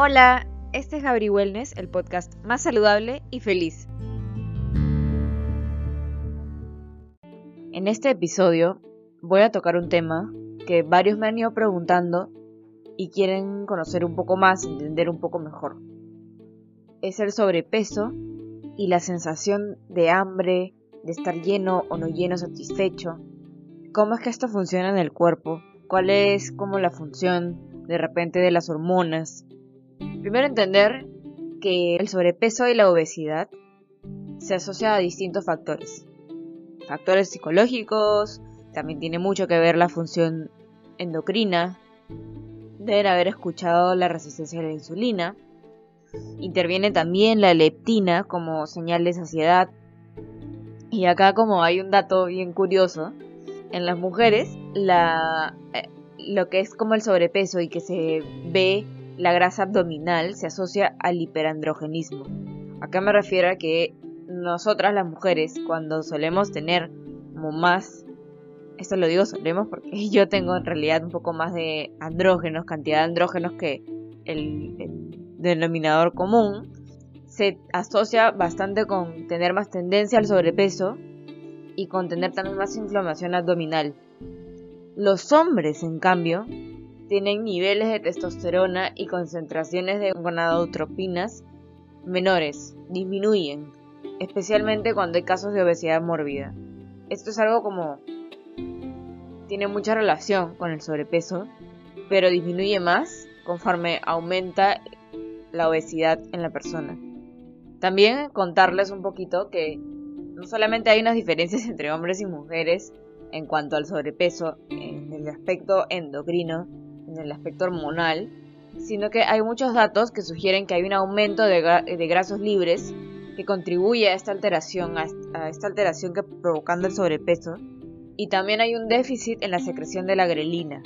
Hola, este es Gabri Wellness, el podcast más saludable y feliz. En este episodio voy a tocar un tema que varios me han ido preguntando y quieren conocer un poco más, entender un poco mejor. Es el sobrepeso y la sensación de hambre, de estar lleno o no lleno, satisfecho. ¿Cómo es que esto funciona en el cuerpo? ¿Cuál es como la función de repente de las hormonas? Primero entender que el sobrepeso y la obesidad se asocia a distintos factores. Factores psicológicos, también tiene mucho que ver la función endocrina. Deben haber escuchado la resistencia a la insulina. Interviene también la leptina como señal de saciedad. Y acá como hay un dato bien curioso, en las mujeres la, eh, lo que es como el sobrepeso y que se ve la grasa abdominal se asocia al hiperandrogenismo. Acá me refiero a que nosotras las mujeres cuando solemos tener como más, esto lo digo solemos porque yo tengo en realidad un poco más de andrógenos, cantidad de andrógenos que el, el denominador común, se asocia bastante con tener más tendencia al sobrepeso y con tener también más inflamación abdominal. Los hombres, en cambio, tienen niveles de testosterona y concentraciones de gonadotropinas menores, disminuyen, especialmente cuando hay casos de obesidad mórbida. Esto es algo como tiene mucha relación con el sobrepeso, pero disminuye más conforme aumenta la obesidad en la persona. También contarles un poquito que no solamente hay unas diferencias entre hombres y mujeres en cuanto al sobrepeso en el aspecto endocrino, en el aspecto hormonal, sino que hay muchos datos que sugieren que hay un aumento de, grasos libres que contribuye a esta alteración, a, esta alteración que provocando el sobrepeso, y también hay un déficit en la secreción de la grelina.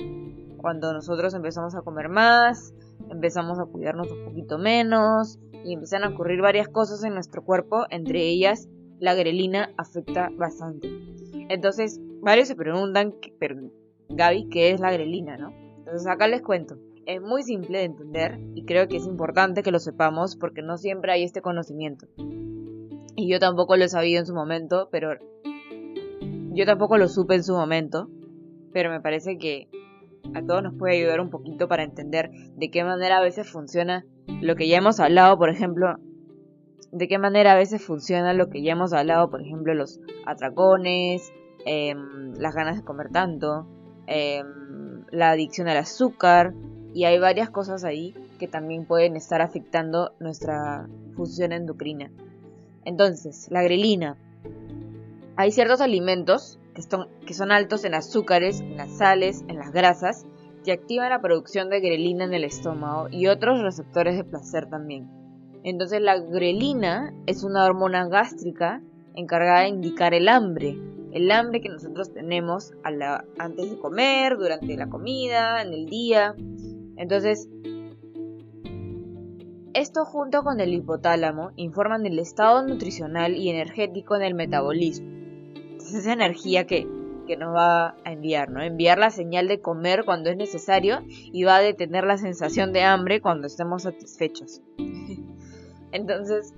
Cuando nosotros empezamos a comer más, empezamos a cuidarnos un poquito menos y empiezan a ocurrir varias cosas en nuestro cuerpo, entre ellas la grelina afecta bastante. Entonces, varios se preguntan, pero Gaby, ¿qué es la grelina, no? Entonces acá les cuento. Es muy simple de entender y creo que es importante que lo sepamos porque no siempre hay este conocimiento. Y yo tampoco lo sabido en su momento, pero yo tampoco lo supe en su momento, pero me parece que a todos nos puede ayudar un poquito para entender de qué manera a veces funciona lo que ya hemos hablado, por ejemplo, de qué manera a veces funciona lo que ya hemos hablado, por ejemplo, los atracones, em, las ganas de comer tanto, eh, la adicción al azúcar y hay varias cosas ahí que también pueden estar afectando nuestra función endocrina. Entonces, la grelina. Hay ciertos alimentos que, son, que son altos en azúcares, en las sales, en las grasas, que activan la producción de grelina en el estómago y otros receptores de placer también. Entonces la grelina es una hormona gástrica encargada de indicar el hambre el hambre que nosotros tenemos antes de comer, durante la comida, en el día. Entonces, esto junto con el hipotálamo informan del estado nutricional y energético en el metabolismo. Es esa energía que, que nos va a enviar, ¿no? Enviar la señal de comer cuando es necesario y va a detener la sensación de hambre cuando estemos satisfechos. Entonces,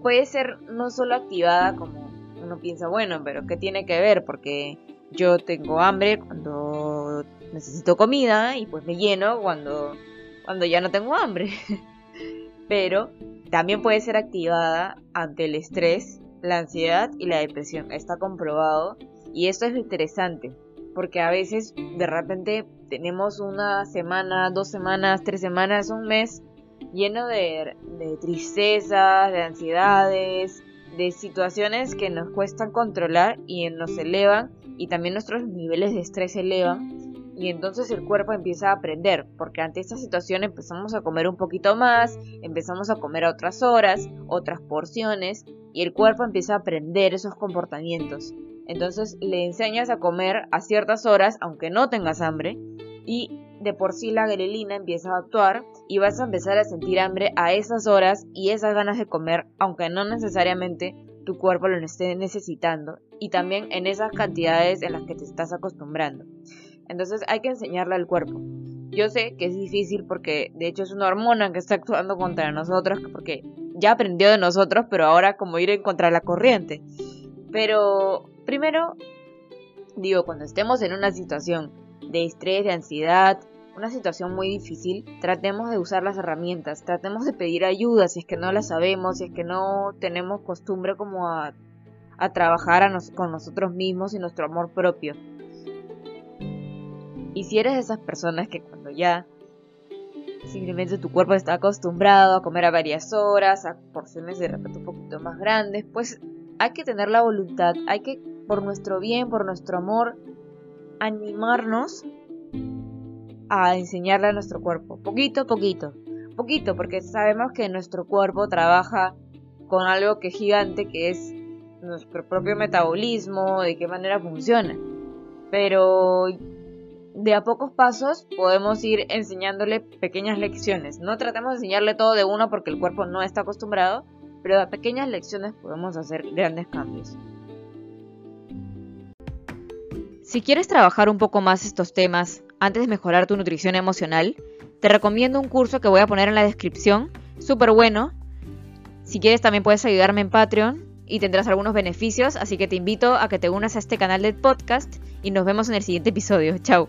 puede ser no solo activada como uno piensa, bueno, pero ¿qué tiene que ver? Porque yo tengo hambre cuando necesito comida y pues me lleno cuando, cuando ya no tengo hambre. pero también puede ser activada ante el estrés, la ansiedad y la depresión. Está comprobado y esto es interesante porque a veces de repente tenemos una semana, dos semanas, tres semanas, un mes lleno de, de tristezas, de ansiedades, de situaciones que nos cuestan controlar y nos elevan y también nuestros niveles de estrés se elevan y entonces el cuerpo empieza a aprender porque ante esta situación empezamos a comer un poquito más, empezamos a comer a otras horas, otras porciones y el cuerpo empieza a aprender esos comportamientos. Entonces le enseñas a comer a ciertas horas aunque no tengas hambre y de por sí la grelina empieza a actuar y vas a empezar a sentir hambre a esas horas y esas ganas de comer, aunque no necesariamente tu cuerpo lo esté necesitando y también en esas cantidades en las que te estás acostumbrando. Entonces hay que enseñarle al cuerpo Yo sé que es difícil porque de hecho es una hormona que está actuando contra nosotros, porque ya aprendió de nosotros, pero ahora como ir en contra la corriente. Pero primero, digo, cuando estemos en una situación de estrés, de ansiedad, una situación muy difícil, tratemos de usar las herramientas, tratemos de pedir ayuda si es que no la sabemos, si es que no tenemos costumbre como a, a trabajar con nosotros mismos y nuestro amor propio. Y si eres de esas personas que cuando ya simplemente tu cuerpo está acostumbrado a comer a varias horas, a porciones de repente un poquito más grandes, pues hay que tener la voluntad, hay que, por nuestro bien, por nuestro amor, animarnos a enseñarle a nuestro cuerpo, poquito a poquito, poquito, porque sabemos que nuestro cuerpo trabaja con algo que es gigante, que es nuestro propio metabolismo, de qué manera funciona. Pero de a pocos pasos podemos ir enseñándole pequeñas lecciones. No tratemos de enseñarle todo de uno porque el cuerpo no está acostumbrado, pero a pequeñas lecciones podemos hacer grandes cambios. Si quieres trabajar un poco más estos temas antes de mejorar tu nutrición emocional, te recomiendo un curso que voy a poner en la descripción, súper bueno. Si quieres también puedes ayudarme en Patreon y tendrás algunos beneficios, así que te invito a que te unas a este canal de podcast y nos vemos en el siguiente episodio. Chao.